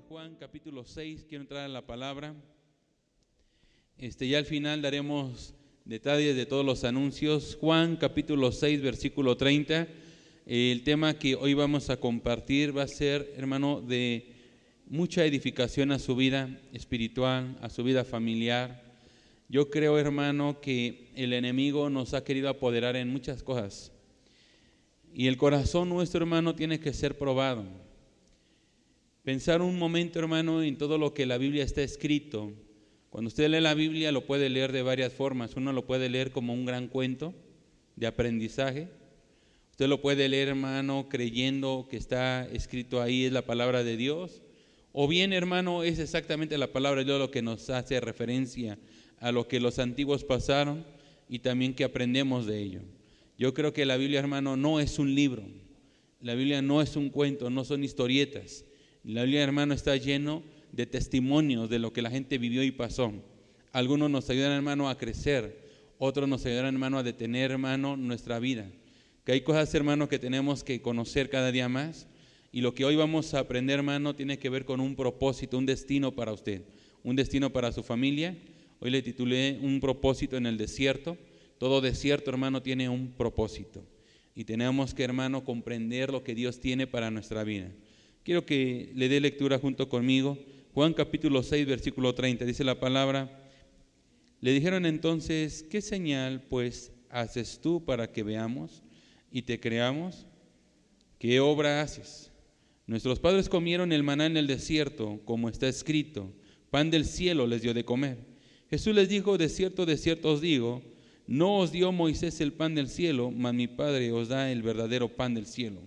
Juan capítulo 6, quiero entrar a la palabra. Este, ya al final daremos detalles de todos los anuncios. Juan capítulo 6, versículo 30. El tema que hoy vamos a compartir va a ser, hermano, de mucha edificación a su vida espiritual, a su vida familiar. Yo creo, hermano, que el enemigo nos ha querido apoderar en muchas cosas. Y el corazón nuestro, hermano, tiene que ser probado. Pensar un momento, hermano, en todo lo que la Biblia está escrito. Cuando usted lee la Biblia lo puede leer de varias formas. Uno lo puede leer como un gran cuento de aprendizaje. Usted lo puede leer, hermano, creyendo que está escrito ahí es la palabra de Dios. O bien, hermano, es exactamente la palabra de Dios lo que nos hace referencia a lo que los antiguos pasaron y también que aprendemos de ello. Yo creo que la Biblia, hermano, no es un libro. La Biblia no es un cuento, no son historietas. La Biblia, hermano, está lleno de testimonios de lo que la gente vivió y pasó. Algunos nos ayudan, hermano, a crecer. Otros nos ayudan, hermano, a detener, hermano, nuestra vida. Que hay cosas, hermano, que tenemos que conocer cada día más. Y lo que hoy vamos a aprender, hermano, tiene que ver con un propósito, un destino para usted. Un destino para su familia. Hoy le titulé Un propósito en el desierto. Todo desierto, hermano, tiene un propósito. Y tenemos que, hermano, comprender lo que Dios tiene para nuestra vida. Quiero que le dé lectura junto conmigo. Juan capítulo 6, versículo 30, dice la palabra. Le dijeron entonces, ¿qué señal pues haces tú para que veamos y te creamos? ¿Qué obra haces? Nuestros padres comieron el maná en el desierto, como está escrito, pan del cielo les dio de comer. Jesús les dijo, de cierto, de cierto os digo, no os dio Moisés el pan del cielo, mas mi Padre os da el verdadero pan del cielo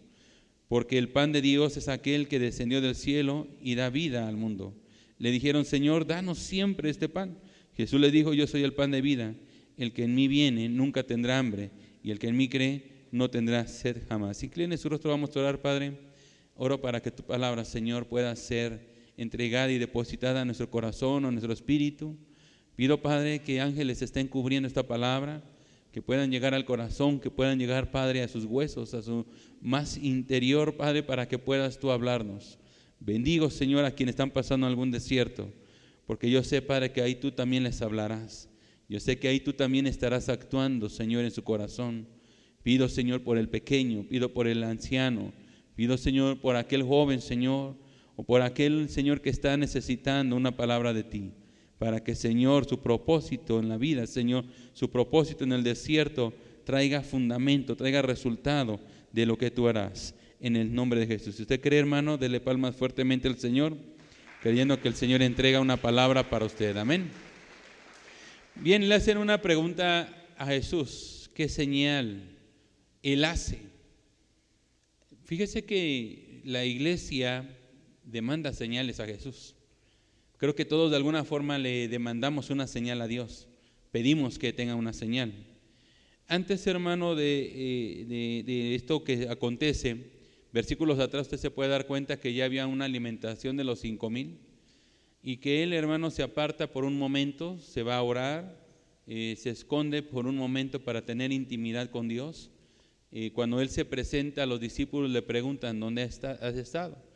porque el pan de Dios es aquel que descendió del cielo y da vida al mundo. Le dijeron, Señor, danos siempre este pan. Jesús le dijo, yo soy el pan de vida. El que en mí viene nunca tendrá hambre, y el que en mí cree no tendrá sed jamás. Incline su rostro, vamos a orar, Padre. Oro para que tu palabra, Señor, pueda ser entregada y depositada en nuestro corazón, en nuestro espíritu. Pido, Padre, que ángeles estén cubriendo esta palabra que puedan llegar al corazón, que puedan llegar, Padre, a sus huesos, a su más interior, Padre, para que puedas tú hablarnos. Bendigo, Señor, a quienes están pasando algún desierto, porque yo sé, Padre, que ahí tú también les hablarás. Yo sé que ahí tú también estarás actuando, Señor, en su corazón. Pido, Señor, por el pequeño, pido por el anciano, pido, Señor, por aquel joven, Señor, o por aquel, Señor, que está necesitando una palabra de ti para que, Señor, su propósito en la vida, Señor, su propósito en el desierto traiga fundamento, traiga resultado de lo que tú harás en el nombre de Jesús. Si usted cree, hermano, dele palmas fuertemente al Señor, creyendo que el Señor entrega una palabra para usted. Amén. Bien, le hacen una pregunta a Jesús. ¿Qué señal Él hace? Fíjese que la iglesia demanda señales a Jesús. Creo que todos de alguna forma le demandamos una señal a Dios. Pedimos que tenga una señal. Antes, hermano, eh, de, esto que acontece, versículos atrás usted se puede dar cuenta que ya había una alimentación de los cinco mil y que él, hermano, se aparta por un momento, se va a orar, eh, se esconde por un momento para tener intimidad con Dios. Y cuando él se presenta, los discípulos le preguntan, ¿dónde has estado?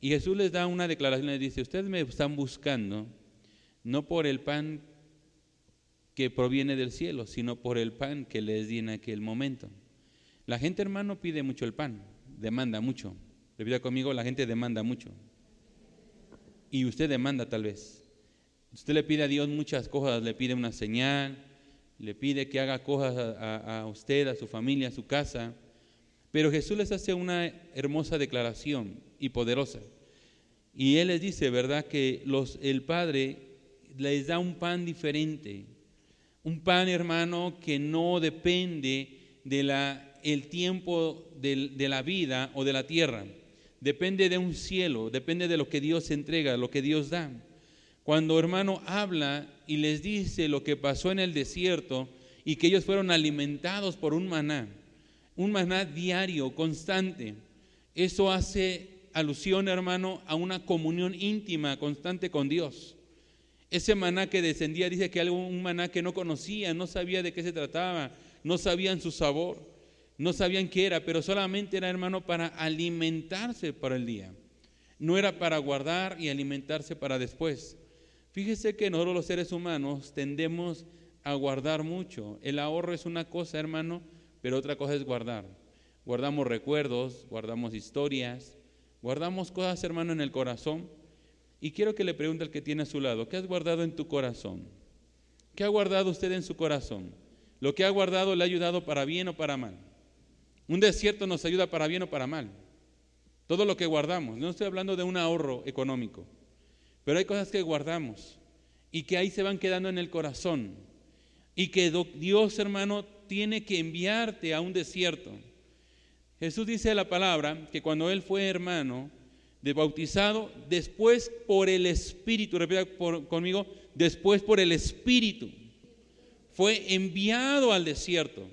Y Jesús les da una declaración, les dice, ustedes me están buscando no por el pan que proviene del cielo, sino por el pan que les di en aquel momento. La gente, hermano, pide mucho el pan, demanda mucho. Repita conmigo, la gente demanda mucho. Y usted demanda tal vez. Usted le pide a Dios muchas cosas, le pide una señal, le pide que haga cosas a, a usted, a su familia, a su casa. Pero Jesús les hace una hermosa declaración y poderosa. Y Él les dice, ¿verdad? Que los, el Padre les da un pan diferente. Un pan, hermano, que no depende de la, el tiempo de, de la vida o de la tierra. Depende de un cielo, depende de lo que Dios entrega, lo que Dios da. Cuando hermano habla y les dice lo que pasó en el desierto y que ellos fueron alimentados por un maná, un maná diario, constante, eso hace alusión, hermano, a una comunión íntima, constante con Dios. Ese maná que descendía, dice que algo, un maná que no conocía, no sabía de qué se trataba, no sabían su sabor, no sabían qué era, pero solamente era, hermano, para alimentarse para el día. No era para guardar y alimentarse para después. Fíjese que nosotros los seres humanos tendemos a guardar mucho. El ahorro es una cosa, hermano, pero otra cosa es guardar. Guardamos recuerdos, guardamos historias, guardamos cosas, hermano, en el corazón. Y quiero que le pregunte al que tiene a su lado, ¿qué has guardado en tu corazón? ¿Qué ha guardado usted en su corazón? Lo que ha guardado le ha ayudado para bien o para mal. Un desierto nos ayuda para bien o para mal. Todo lo que guardamos. No estoy hablando de un ahorro económico, pero hay cosas que guardamos y que ahí se van quedando en el corazón. Y que Dios, hermano, tiene que enviarte a un desierto. Jesús dice la palabra que cuando él fue hermano de bautizado, después por el Espíritu, repita conmigo, después por el Espíritu, fue enviado al desierto.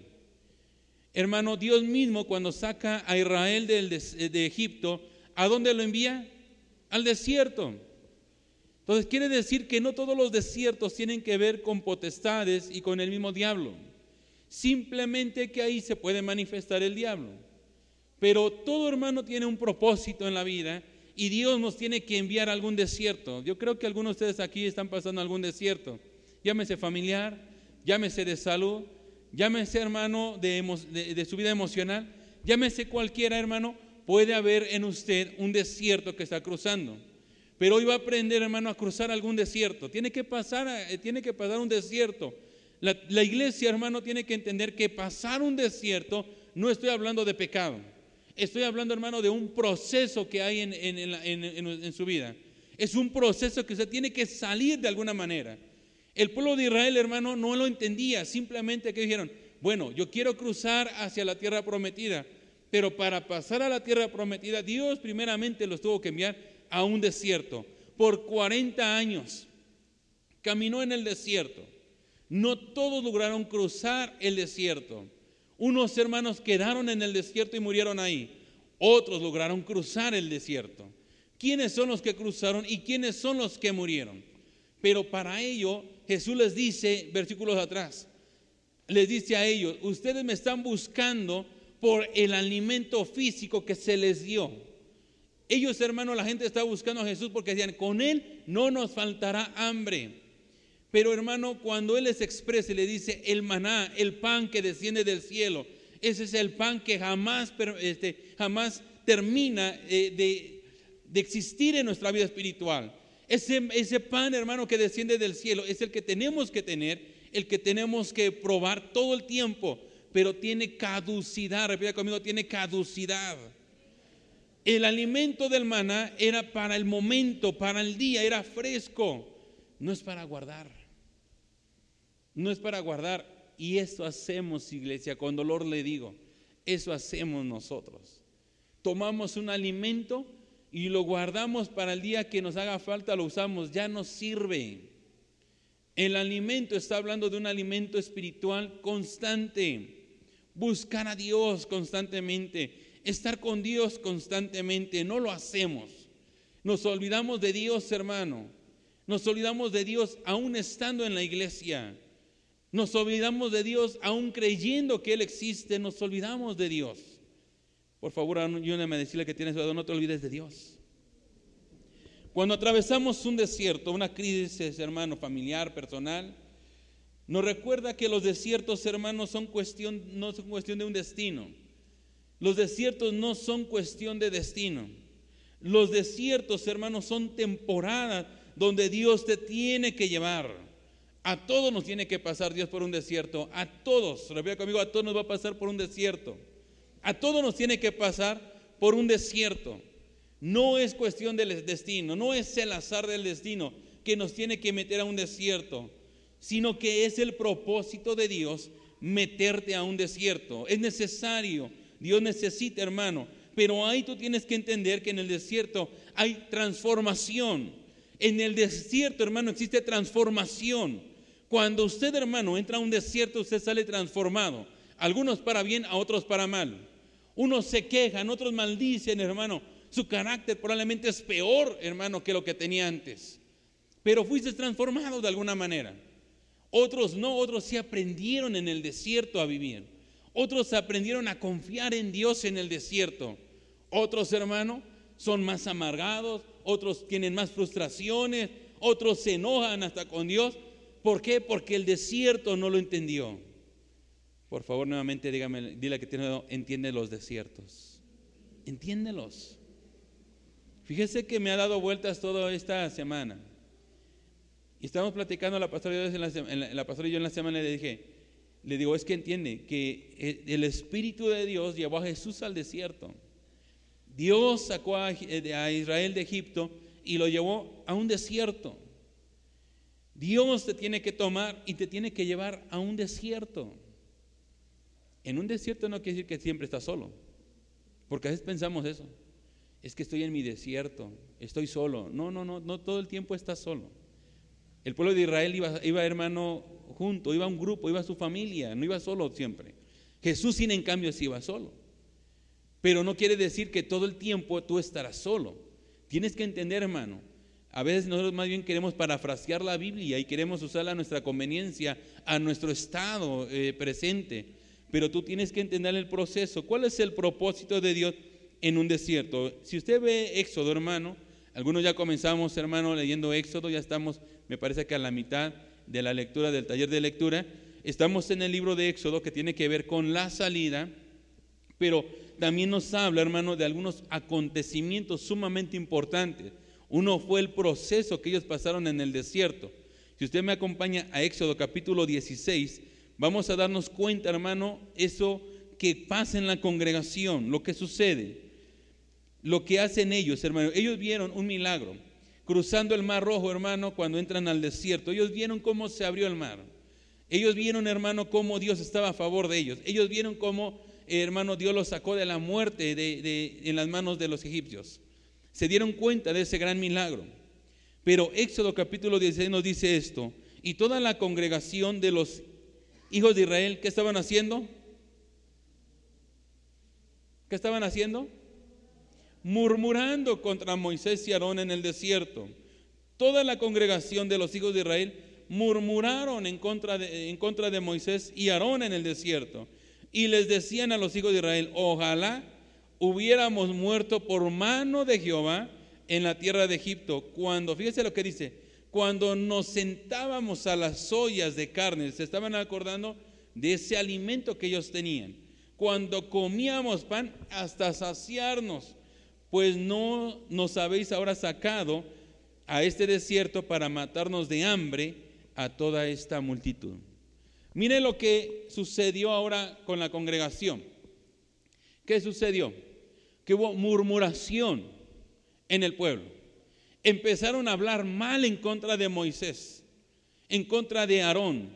Hermano, Dios mismo cuando saca a Israel de Egipto, ¿a dónde lo envía? Al desierto. Entonces quiere decir que no todos los desiertos tienen que ver con potestades y con el mismo diablo. Simplemente que ahí se puede manifestar el diablo. Pero todo hermano tiene un propósito en la vida y Dios nos tiene que enviar a algún desierto. Yo creo que algunos de ustedes aquí están pasando algún desierto. Llámese familiar, llámese de salud, llámese hermano de, su vida emocional, llámese cualquiera hermano, puede haber en usted un desierto que está cruzando. Pero hoy va a aprender hermano a cruzar algún desierto. Tiene que pasar, eh, tiene que pasar un desierto. La, iglesia hermano tiene que entender que pasar un desierto no estoy hablando de pecado. Estoy hablando hermano de un proceso que hay en, en su vida. Es un proceso que usted tiene que salir de alguna manera. El pueblo de Israel, hermano, no lo entendía. Simplemente que dijeron, bueno, yo quiero cruzar hacia la tierra prometida. Pero para pasar a la tierra prometida, Dios primeramente los tuvo que enviar a un desierto. Por 40 años caminó en el desierto. No todos lograron cruzar el desierto. Unos hermanos quedaron en el desierto y murieron ahí. Otros lograron cruzar el desierto. ¿Quiénes son los que cruzaron y quiénes son los que murieron? Pero para ello Jesús les dice, versículos atrás, les dice a ellos, ustedes me están buscando por el alimento físico que se les dio. Ellos, hermanos, la gente está buscando a Jesús porque decían, con Él no nos faltará hambre. Pero hermano, cuando Él les expresa y le dice, el maná, el pan que desciende del cielo, ese es el pan que jamás, este, jamás termina eh, de, existir en nuestra vida espiritual. Ese, pan, hermano, que desciende del cielo es el que tenemos que tener, el que tenemos que probar todo el tiempo, pero tiene caducidad, repita conmigo, tiene caducidad. El alimento del maná era para el momento, para el día, era fresco, no es para guardar. No es para guardar. Y eso hacemos, iglesia, con dolor le digo, eso hacemos nosotros. Tomamos un alimento y lo guardamos para el día que nos haga falta, lo usamos, ya nos sirve. El alimento está hablando de un alimento espiritual constante. Buscar a Dios constantemente, estar con Dios constantemente, no lo hacemos. Nos olvidamos de Dios, hermano. Nos olvidamos de Dios aún estando en la iglesia. Nos olvidamos de Dios aún creyendo que Él existe. Nos olvidamos de Dios. Por favor, ayúdame a decirle que tienes lado, no te olvides de Dios. Cuando atravesamos un desierto, una crisis, hermano, familiar, personal, nos recuerda que los desiertos, hermanos, son cuestión, no son cuestión de un destino. Los desiertos no son cuestión de destino. Los desiertos, hermanos, son temporadas donde Dios te tiene que llevar. A todos nos tiene que pasar Dios por un desierto. A todos, repita conmigo, a todos nos va a pasar por un desierto. A todos nos tiene que pasar por un desierto. No es cuestión del destino, no es el azar del destino que nos tiene que meter a un desierto, sino que es el propósito de Dios meterte a un desierto. Es necesario, Dios necesita, hermano, pero ahí tú tienes que entender que en el desierto hay transformación. En el desierto, hermano, existe transformación. Cuando usted, hermano, entra a un desierto, usted sale transformado. Algunos para bien, a otros para mal. Unos se quejan, otros maldicen, hermano. Su carácter probablemente es peor, hermano, que lo que tenía antes. Pero fuiste transformado de alguna manera. Otros no, otros sí aprendieron en el desierto a vivir. Otros aprendieron a confiar en Dios en el desierto. Otros, hermano, son más amargados, otros tienen más frustraciones, otros se enojan hasta con Dios. ¿Por qué? Porque el desierto no lo entendió. Por favor, nuevamente dígame, dile que tiene, entiende los desiertos. Entiéndelos. Fíjese que me ha dado vueltas toda esta semana. Y estábamos platicando la pastora en la, la, pastora y yo en la semana le dije, le digo, es que entiende que el Espíritu de Dios llevó a Jesús al desierto. Dios sacó a, a Israel de Egipto y lo llevó a un desierto. Dios te tiene que tomar y te tiene que llevar a un desierto. En un desierto no quiere decir que siempre estás solo, porque a veces pensamos eso. Es que estoy en mi desierto, estoy solo. No, no, no, no todo el tiempo estás solo. El pueblo de Israel iba, iba hermano junto, iba un grupo, iba su familia, no iba solo siempre. Jesús, sin en cambio, sí iba solo. Pero no quiere decir que todo el tiempo tú estarás solo. Tienes que entender, hermano. A veces nosotros más bien queremos parafrasear la Biblia y queremos usarla a nuestra conveniencia, a nuestro estado eh, presente. Pero tú tienes que entender el proceso. ¿Cuál es el propósito de Dios en un desierto? Si usted ve Éxodo, hermano, algunos ya comenzamos, hermano, leyendo Éxodo, ya estamos, me parece que a la mitad de la lectura del taller de lectura. Estamos en el libro de Éxodo que tiene que ver con la salida, pero también nos habla, hermano, de algunos acontecimientos sumamente importantes. Uno fue el proceso que ellos pasaron en el desierto. Si usted me acompaña a Éxodo capítulo 16, vamos a darnos cuenta, hermano, eso que pasa en la congregación, lo que sucede, lo que hacen ellos, hermano. Ellos vieron un milagro cruzando el mar rojo, hermano, cuando entran al desierto. Ellos vieron cómo se abrió el mar. Ellos vieron, hermano, cómo Dios estaba a favor de ellos. Ellos vieron cómo, hermano, Dios los sacó de la muerte de, en las manos de los egipcios. Se dieron cuenta de ese gran milagro. Pero Éxodo capítulo 16 nos dice esto. Y toda la congregación de los hijos de Israel, ¿qué estaban haciendo? ¿Qué estaban haciendo? Murmurando contra Moisés y Aarón en el desierto. Toda la congregación de los hijos de Israel murmuraron en contra de, en contra de Moisés y Aarón en el desierto. Y les decían a los hijos de Israel, ojalá hubiéramos muerto por mano de Jehová en la tierra de Egipto. Cuando, fíjese lo que dice, cuando nos sentábamos a las ollas de carne, se estaban acordando de ese alimento que ellos tenían. Cuando comíamos pan hasta saciarnos, pues no nos habéis ahora sacado a este desierto para matarnos de hambre a toda esta multitud. Mire lo que sucedió ahora con la congregación. ¿Qué sucedió? Que hubo murmuración en el pueblo empezaron a hablar mal en contra de Moisés, en contra de Aarón.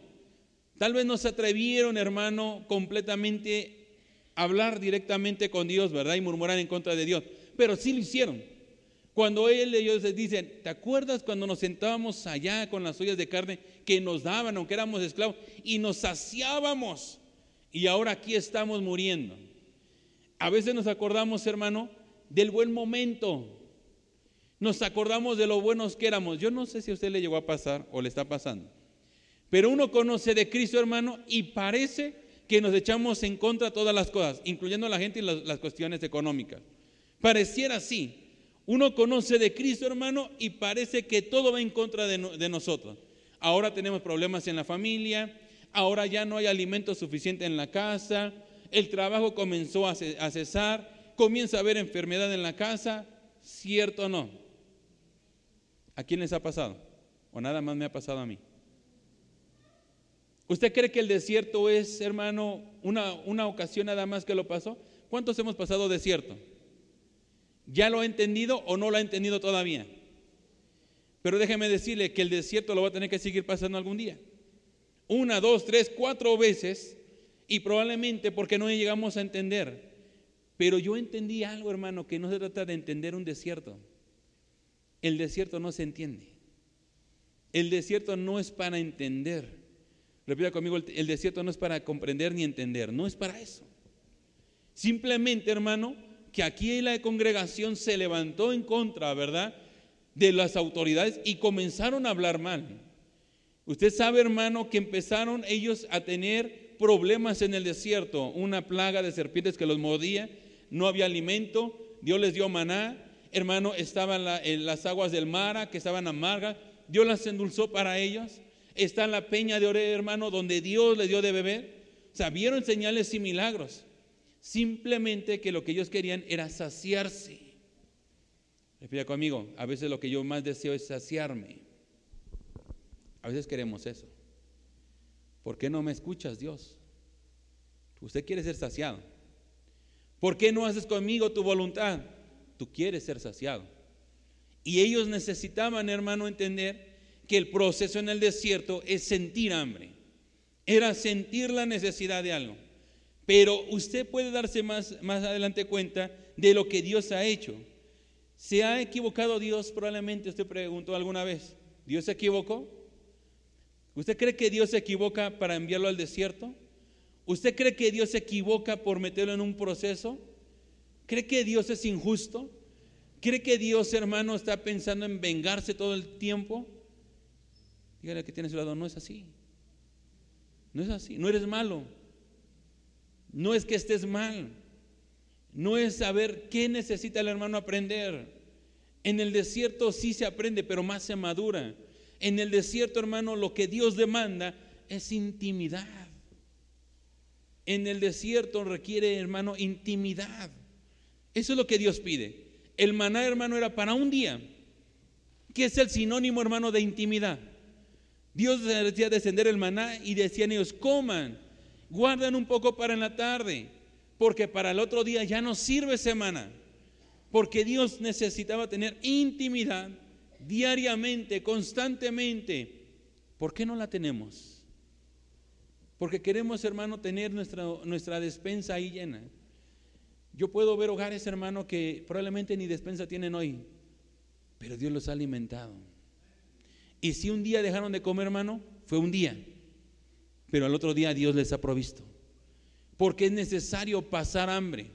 Tal vez no se atrevieron, hermano, completamente a hablar directamente con Dios, ¿verdad? Y murmurar en contra de Dios, pero sí lo hicieron. Cuando ellos dicen, ¿te acuerdas cuando nos sentábamos allá con las ollas de carne que nos daban, aunque éramos esclavos, y nos saciábamos? Y ahora aquí estamos muriendo. A veces nos acordamos, hermano, del buen momento, nos acordamos de lo buenos que éramos. Yo no sé si a usted le llegó a pasar o le está pasando. Pero uno conoce de Cristo, hermano, y parece que nos echamos en contra todas las cosas, incluyendo a la gente y las, cuestiones económicas. Pareciera así. Uno conoce de Cristo, hermano, y parece que todo va en contra de, nosotros. Ahora tenemos problemas en la familia, ahora ya no hay alimento suficiente en la casa, el trabajo comenzó a cesar, comienza a haber enfermedad en la casa, ¿cierto o no? ¿A quién les ha pasado? ¿O nada más me ha pasado a mí? ¿Usted cree que el desierto es, hermano, una, una ocasión nada más que lo pasó? ¿Cuántos hemos pasado desierto? ¿Ya lo ha entendido o no lo ha entendido todavía? Pero déjeme decirle que el desierto lo va a tener que seguir pasando algún día. Una, dos, tres, cuatro veces y probablemente porque no llegamos a entender. Pero yo entendí algo, hermano, que no se trata de entender un desierto. El desierto no se entiende. El desierto no es para entender. Repita conmigo, el desierto no es para comprender ni entender, no es para eso. Simplemente, hermano, que aquí la congregación se levantó en contra, ¿verdad? De las autoridades y comenzaron a hablar mal. Usted sabe, hermano, que empezaron ellos a tener problemas en el desierto, una plaga de serpientes que los mordía, no había alimento, Dios les dio maná, hermano, estaban en las aguas del Mara, que estaban amargas. Dios las endulzó para ellos. Está en la peña de Ore, hermano, donde Dios les dio de beber. O sea, vieron señales y milagros. Simplemente que lo que ellos querían era saciarse. Repita conmigo, a veces lo que yo más deseo es saciarme. A veces queremos eso. ¿Por qué no me escuchas, Dios? Usted quiere ser saciado. ¿Por qué no haces conmigo tu voluntad? Tú quieres ser saciado. Y ellos necesitaban, hermano, entender que el proceso en el desierto es sentir hambre. Era sentir la necesidad de algo. Pero usted puede darse más, más adelante cuenta de lo que Dios ha hecho. ¿Se ha equivocado Dios? Probablemente usted preguntó alguna vez. ¿Dios se equivocó? ¿Usted cree que Dios se equivoca para enviarlo al desierto? ¿Usted cree que Dios se equivoca por meterlo en un proceso? ¿Cree que Dios es injusto? ¿Cree que Dios, hermano, está pensando en vengarse todo el tiempo? Dígale que tiene a su lado, no es así. No es así, no eres malo. No es que estés mal. No es saber qué necesita el hermano aprender. En el desierto sí se aprende, pero más se madura. En el desierto, hermano, lo que Dios demanda es intimidad. En el desierto requiere, hermano, intimidad. Eso es lo que Dios pide. El maná, hermano, era para un día, que es el sinónimo, hermano, de intimidad. Dios decía descender el maná y decían ellos, coman, guarden un poco para en la tarde, porque para el otro día ya no sirve semana. Porque Dios necesitaba tener intimidad diariamente, constantemente. ¿Por qué no la tenemos? Porque queremos, hermano, tener nuestra, nuestra despensa ahí llena. Yo puedo ver hogares, hermano, que probablemente ni despensa tienen hoy, pero Dios los ha alimentado. Y si un día dejaron de comer, hermano, fue un día, pero al otro día Dios les ha provisto. Porque es necesario pasar hambre,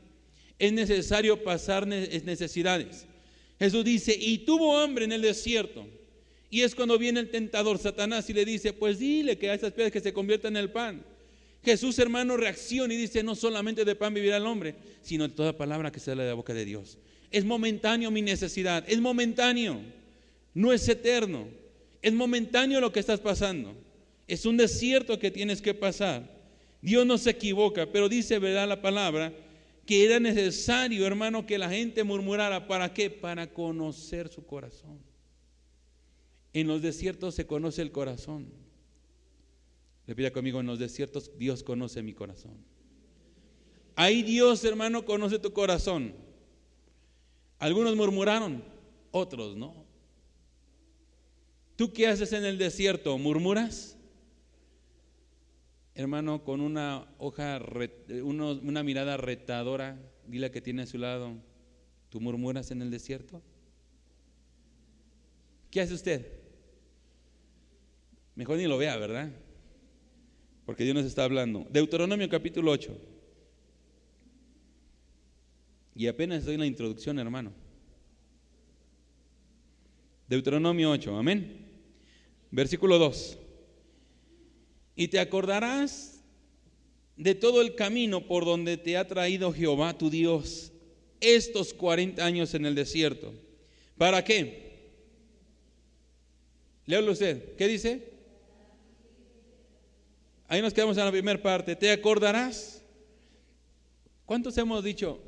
es necesario pasar necesidades. Jesús dice, y tuvo hambre en el desierto. Y es cuando viene el tentador Satanás y le dice, pues dile que a esas piedras que se conviertan en el pan. Jesús, hermano, reacciona y dice, no solamente de pan vivirá el hombre, sino de toda palabra que sale de la boca de Dios. Es momentáneo mi necesidad, es momentáneo, no es eterno. Es momentáneo lo que estás pasando. Es un desierto que tienes que pasar. Dios no se equivoca, pero dice, ¿verdad? La palabra que era necesario, hermano, que la gente murmurara. ¿Para qué? Para conocer su corazón. En los desiertos se conoce el corazón. Repita conmigo, en los desiertos Dios conoce mi corazón. Ahí Dios, hermano, conoce tu corazón. Algunos murmuraron, otros no. ¿Tú qué haces en el desierto? ¿Murmuras? Hermano, con una hoja, una mirada retadora, dile que tiene a su lado, ¿tú murmuras en el desierto? ¿Qué hace usted? Mejor ni lo vea, ¿verdad? Porque Dios nos está hablando. Deuteronomio capítulo 8. Y apenas en la introducción, hermano. Deuteronomio 8, amén. Versículo 2. Y te acordarás de todo el camino por donde te ha traído Jehová tu Dios estos 40 años en el desierto. ¿Para qué? Léalo usted. ¿Qué dice? Ahí nos quedamos en la primera parte. ¿Te acordarás? ¿Cuántos hemos dicho?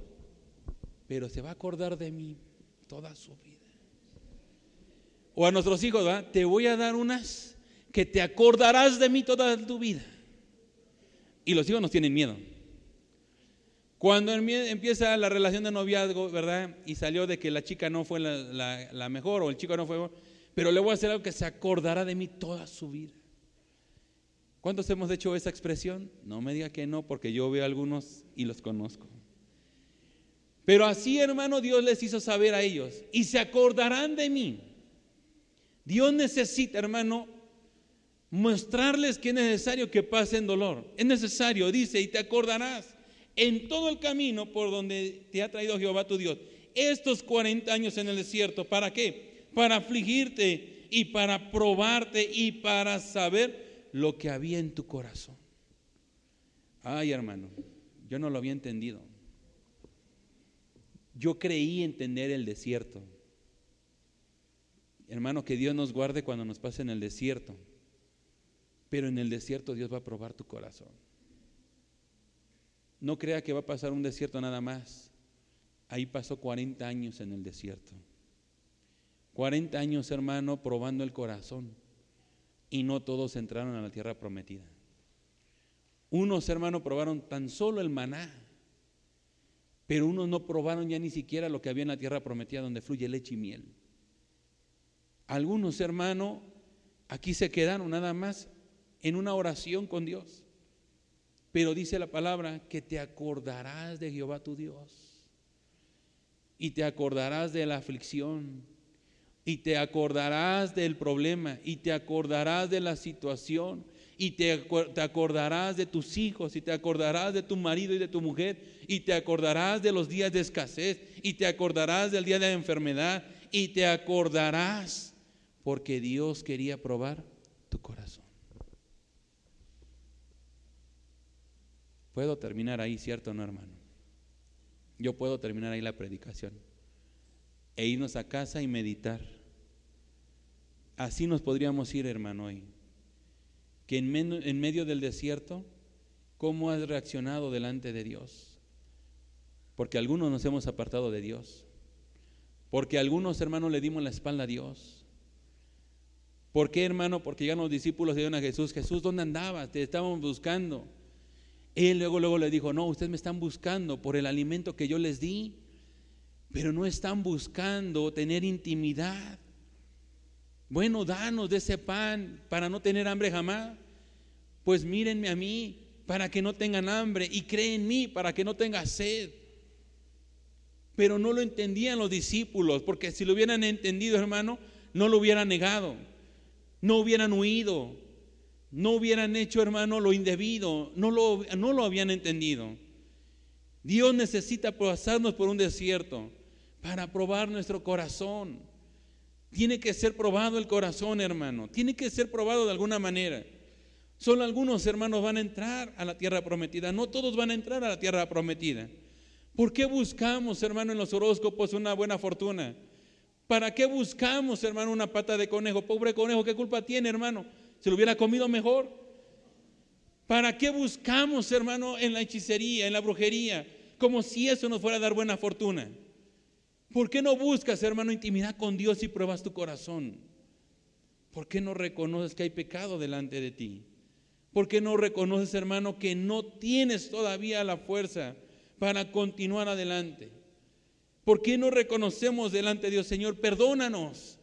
Pero se va a acordar de mí toda su vida. O a nuestros hijos, ¿verdad? Te voy a dar unas que te acordarás de mí toda tu vida. Y los hijos nos tienen miedo. Cuando empieza la relación de noviazgo, ¿verdad? Y salió de que la chica no fue la, mejor o el chico no fue, pero le voy a hacer algo que se acordará de mí toda su vida. ¿Cuántos hemos hecho esa expresión? No me diga que no, porque yo veo algunos y los conozco. Pero así, hermano, Dios les hizo saber a ellos y se acordarán de mí. Dios necesita, hermano, mostrarles que es necesario que pasen dolor. Es necesario, dice, y te acordarás en todo el camino por donde te ha traído Jehová tu Dios. Estos 40 años en el desierto, ¿para qué? Para afligirte y para probarte y para saber lo que había en tu corazón. Ay, hermano, yo no lo había entendido. Yo creí entender el desierto. Hermano, que Dios nos guarde cuando nos pase en el desierto. Pero en el desierto Dios va a probar tu corazón. No crea que va a pasar un desierto nada más. Ahí pasó 40 años en el desierto. 40 años, hermano, probando el corazón. Y no todos entraron a la tierra prometida. Unos, hermano, probaron tan solo el maná. Pero unos no probaron ya ni siquiera lo que había en la tierra prometida donde fluye leche y miel. Algunos, hermano, aquí se quedaron nada más en una oración con Dios. Pero dice la palabra que te acordarás de Jehová tu Dios. Y te acordarás de la aflicción. Y te acordarás del problema. Y te acordarás de la situación. Y te, acordarás de tus hijos. Y te acordarás de tu marido y de tu mujer. Y te acordarás de los días de escasez. Y te acordarás del día de la enfermedad. Y te acordarás. Porque Dios quería probar tu corazón. Puedo terminar ahí, ¿cierto no, hermano? Yo puedo terminar ahí la predicación e irnos a casa y meditar. Así nos podríamos ir, hermano, hoy. Que en, medio del desierto, ¿cómo has reaccionado delante de Dios? Porque algunos nos hemos apartado de Dios. Porque algunos, hermanos, le dimos la espalda a Dios. ¿Por qué, hermano? Porque ya los discípulos le a Jesús, Jesús, ¿dónde andabas? Te estábamos buscando. Él luego, luego le dijo, no, ustedes me están buscando por el alimento que yo les di, pero no están buscando tener intimidad. Bueno, danos de ese pan para no tener hambre jamás. Pues mírenme a mí para que no tengan hambre y creen en mí para que no tenga sed. Pero no lo entendían los discípulos, porque si lo hubieran entendido, hermano, no lo hubieran negado, no hubieran huido, no hubieran hecho, hermano, lo indebido, no lo, no lo habían entendido. Dios necesita pasarnos por un desierto para probar nuestro corazón. Tiene que ser probado el corazón, hermano. Tiene que ser probado de alguna manera. Solo algunos hermanos van a entrar a la tierra prometida. No todos van a entrar a la tierra prometida. ¿Por qué buscamos, hermano, en los horóscopos una buena fortuna? ¿Para qué buscamos, hermano, una pata de conejo? Pobre conejo, ¿qué culpa tiene, hermano? Se lo hubiera comido mejor. ¿Para qué buscamos, hermano, en la hechicería, en la brujería? Como si eso nos fuera a dar buena fortuna. ¿Por qué no buscas, hermano, intimidad con Dios y pruebas tu corazón? ¿Por qué no reconoces que hay pecado delante de ti? ¿Por qué no reconoces, hermano, que no tienes todavía la fuerza para continuar adelante? ¿Por qué no reconocemos delante de Dios, Señor, perdónanos?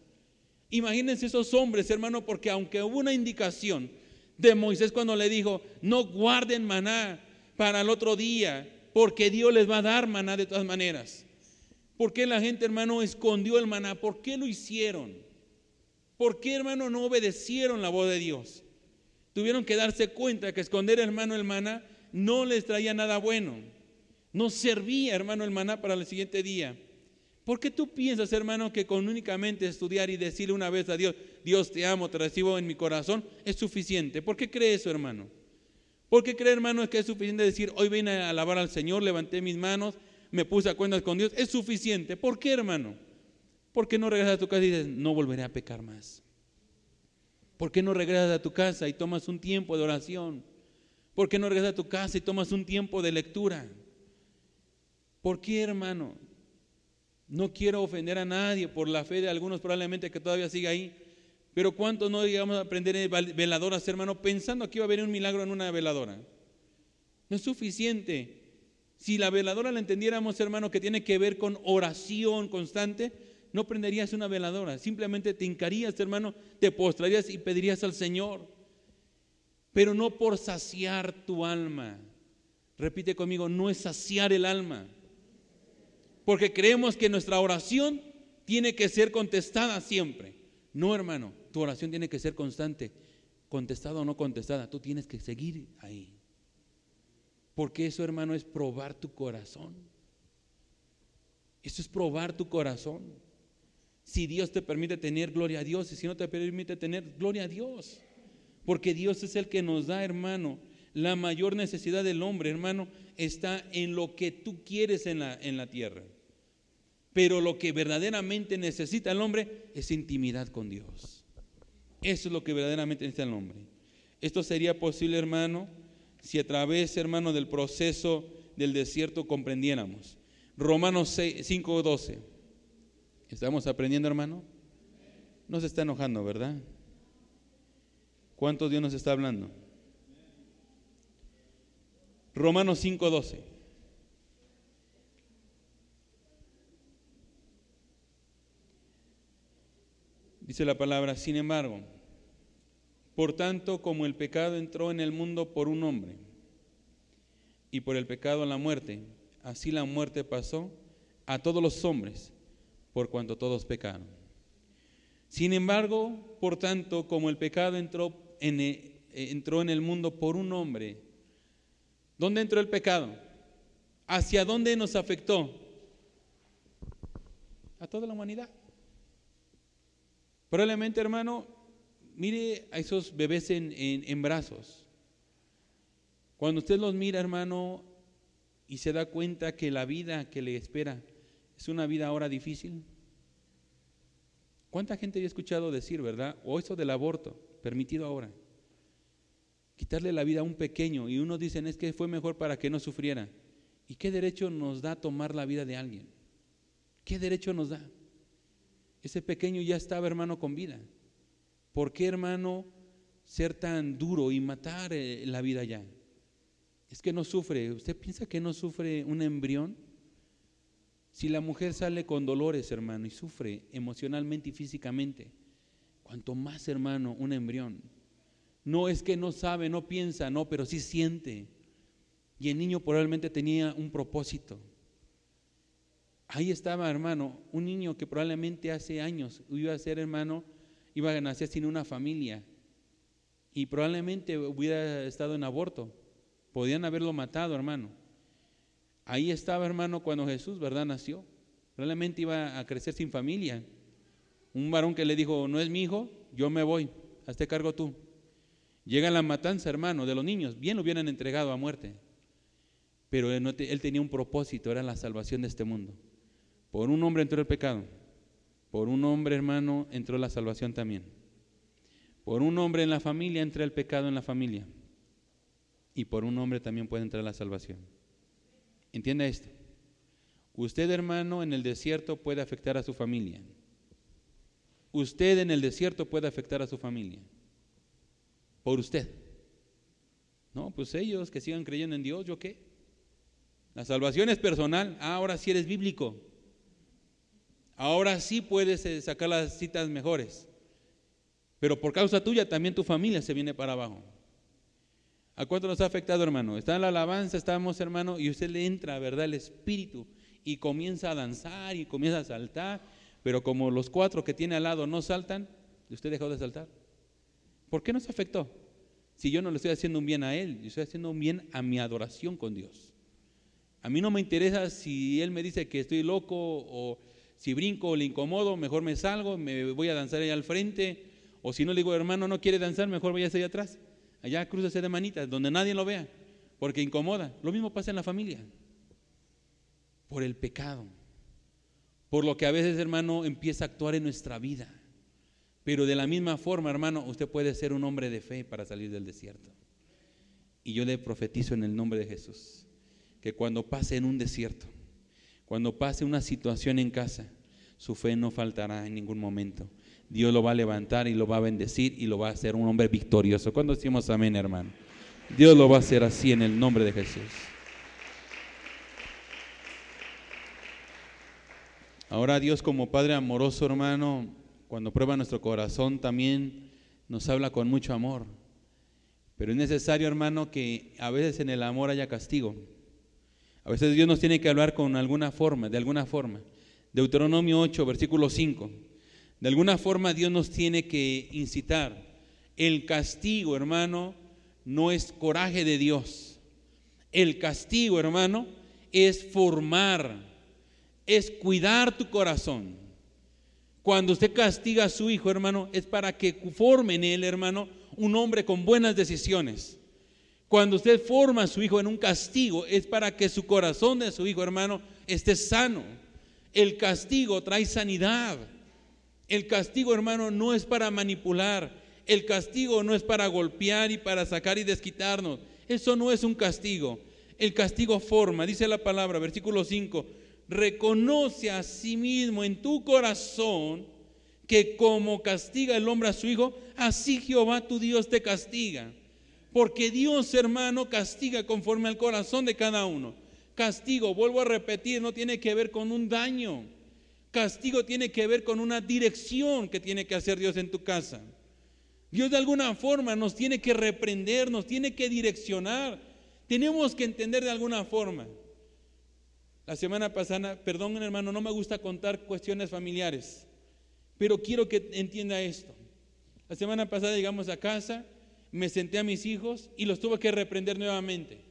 Imagínense esos hombres, hermano, porque aunque hubo una indicación de Moisés cuando le dijo, no guarden maná para el otro día, porque Dios les va a dar maná de todas maneras. ¿Por qué la gente, hermano, escondió el maná? ¿Por qué lo hicieron? ¿Por qué, hermano, no obedecieron la voz de Dios? Tuvieron que darse cuenta que esconder, hermano, el maná no les traía nada bueno. No servía, hermano, el maná para el siguiente día. ¿Por qué tú piensas, hermano, que con únicamente estudiar y decirle una vez a Dios, Dios te amo, te recibo en mi corazón, es suficiente? ¿Por qué cree eso, hermano? ¿Por qué cree, hermano, que es suficiente decir, hoy vine a alabar al Señor, levanté mis manos, me puse a cuentas con Dios? Es suficiente. ¿Por qué, hermano? ¿Por qué no regresas a tu casa y dices, no volveré a pecar más? ¿Por qué no regresas a tu casa y tomas un tiempo de oración? ¿Por qué no regresas a tu casa y tomas un tiempo de lectura? ¿Por qué, hermano? No quiero ofender a nadie por la fe de algunos probablemente que todavía siga ahí. Pero ¿cuántos no llegamos a aprender veladoras, hermano, pensando que iba a haber un milagro en una veladora? No es suficiente. Si la veladora la entendiéramos, hermano, que tiene que ver con oración constante, no prenderías una veladora. Simplemente te hincarías, hermano, te postrarías y pedirías al Señor. Pero no por saciar tu alma. Repite conmigo, no es saciar el alma porque creemos que nuestra oración tiene que ser contestada siempre. No, hermano, tu oración tiene que ser constante, contestada o no contestada, tú tienes que seguir ahí. Porque eso, hermano, es probar tu corazón. Eso es probar tu corazón. Si Dios te permite tener gloria a Dios y si no te permite tener gloria a Dios. Porque Dios es el que nos da, hermano, la mayor necesidad del hombre, hermano, está en lo que tú quieres en la, en la tierra. Pero lo que verdaderamente necesita el hombre es intimidad con Dios. Eso es lo que verdaderamente necesita el hombre. Esto sería posible, hermano, si a través, hermano, del proceso del desierto comprendiéramos. Romanos 5:12. ¿Estamos aprendiendo, hermano? No se está enojando, ¿verdad? ¿Cuánto Dios nos está hablando? Romanos 5:12. Dice la palabra, sin embargo, por tanto, como el pecado entró en el mundo por un hombre, y por el pecado la muerte, así la muerte pasó a todos los hombres, por cuanto todos pecaron. Sin embargo, por tanto, como el pecado entró en, e, entró en el mundo por un hombre, ¿dónde entró el pecado? ¿Hacia dónde nos afectó? A toda la humanidad. Probablemente, hermano, mire a esos bebés en, brazos. Cuando usted los mira, hermano, y se da cuenta que la vida que le espera es una vida ahora difícil. ¿Cuánta gente he escuchado decir, verdad? O eso del aborto, permitido ahora. Quitarle la vida a un pequeño y unos dicen es que fue mejor para que no sufriera. ¿Y qué derecho nos da tomar la vida de alguien? ¿Qué derecho nos da? Ese pequeño ya estaba, hermano, con vida. ¿Por qué, hermano, ser tan duro y matar eh, la vida ya? Es que no sufre. ¿Usted piensa que no sufre un embrión? Si la mujer sale con dolores, hermano, y sufre emocionalmente y físicamente, cuanto más, hermano, un embrión. No es que no sabe, no piensa, no, pero sí siente. Y el niño probablemente tenía un propósito. Ahí estaba, hermano, un niño que probablemente hace años iba a ser, hermano, iba a nacer sin una familia y probablemente hubiera estado en aborto. Podían haberlo matado, hermano. Ahí estaba, hermano, cuando Jesús, ¿verdad? Nació. Probablemente iba a crecer sin familia. Un varón que le dijo, no es mi hijo, yo me voy, hazte cargo tú. Llega la matanza, hermano, de los niños. Bien lo hubieran entregado a muerte. Pero él, él tenía un propósito, era la salvación de este mundo. Por un hombre entró el pecado. Por un hombre, hermano, entró la salvación también. Por un hombre en la familia entra el pecado en la familia. Y por un hombre también puede entrar la salvación. Entienda esto. Usted, hermano, en el desierto puede afectar a su familia. Usted en el desierto puede afectar a su familia. Por usted. No, pues ellos que sigan creyendo en Dios, ¿yo qué? La salvación es personal. Ah, ahora sí eres bíblico. Ahora sí puedes eh, sacar las citas mejores. Pero por causa tuya también tu familia se viene para abajo. ¿A cuánto nos ha afectado, hermano? Está en la alabanza, estamos, hermano, y usted le entra, ¿verdad?, el espíritu y comienza a danzar y comienza a saltar, pero como los cuatro que tiene al lado no saltan, usted dejó de saltar. ¿Por qué nos afectó? Si yo no le estoy haciendo un bien a él, yo estoy haciendo un bien a mi adoración con Dios. A mí no me interesa si él me dice que estoy loco o si brinco o le incomodo, mejor me salgo, me voy a danzar allá al frente. O si no le digo, hermano, no quiere danzar, mejor voy allá atrás. Allá cruzase de manitas, donde nadie lo vea, porque incomoda. Lo mismo pasa en la familia. Por el pecado. Por lo que a veces, hermano, empieza a actuar en nuestra vida. Pero de la misma forma, hermano, usted puede ser un hombre de fe para salir del desierto. Y yo le profetizo en el nombre de Jesús que cuando pase en un desierto, cuando pase una situación en casa, su fe no faltará en ningún momento. Dios lo va a levantar y lo va a bendecir y lo va a hacer un hombre victorioso. Cuando decimos amén, hermano? Dios lo va a hacer así en el nombre de Jesús. Ahora Dios como Padre amoroso, hermano, cuando prueba nuestro corazón también nos habla con mucho amor. Pero es necesario, hermano, que a veces en el amor haya castigo. A veces Dios nos tiene que hablar con alguna forma, de alguna forma. Deuteronomio 8, versículo 5. De alguna forma Dios nos tiene que incitar. El castigo, hermano, no es coraje de Dios. El castigo, hermano, es formar, es cuidar tu corazón. Cuando usted castiga a su hijo, hermano, es para que forme en él, hermano, un hombre con buenas decisiones. Cuando usted forma a su hijo en un castigo, es para que su corazón de su hijo, hermano, esté sano. El castigo trae sanidad. El castigo, hermano, no es para manipular. El castigo no es para golpear y para sacar y desquitarnos. Eso no es un castigo. El castigo forma, dice la palabra, versículo 5, reconoce a sí mismo en tu corazón que como castiga el hombre a su hijo, así Jehová tu Dios te castiga. Porque Dios, hermano, castiga conforme al corazón de cada uno. Castigo, vuelvo a repetir, no tiene que ver con un daño. Castigo tiene que ver con una dirección que tiene que hacer Dios en tu casa. Dios de alguna forma nos tiene que reprender, nos tiene que direccionar. Tenemos que entender de alguna forma. La semana pasada, perdón hermano, no me gusta contar cuestiones familiares, pero quiero que entienda esto. La semana pasada llegamos a casa, me senté a mis hijos y los tuve que reprender nuevamente.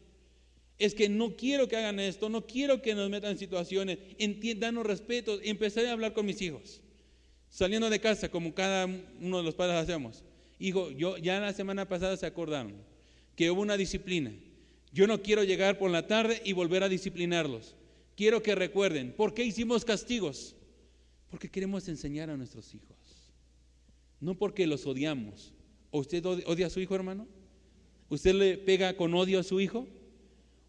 Es que no quiero que hagan esto, no quiero que nos metan en situaciones, entiendan respeto. Y empecé a hablar con mis hijos, saliendo de casa, como cada uno de los padres hacemos. Hijo, yo ya la semana pasada se acordaron que hubo una disciplina. Yo no quiero llegar por la tarde y volver a disciplinarlos. Quiero que recuerden, ¿por qué hicimos castigos? Porque queremos enseñar a nuestros hijos. No porque los odiamos. ¿O usted odia a su hijo, hermano? ¿Usted le pega con odio a su hijo?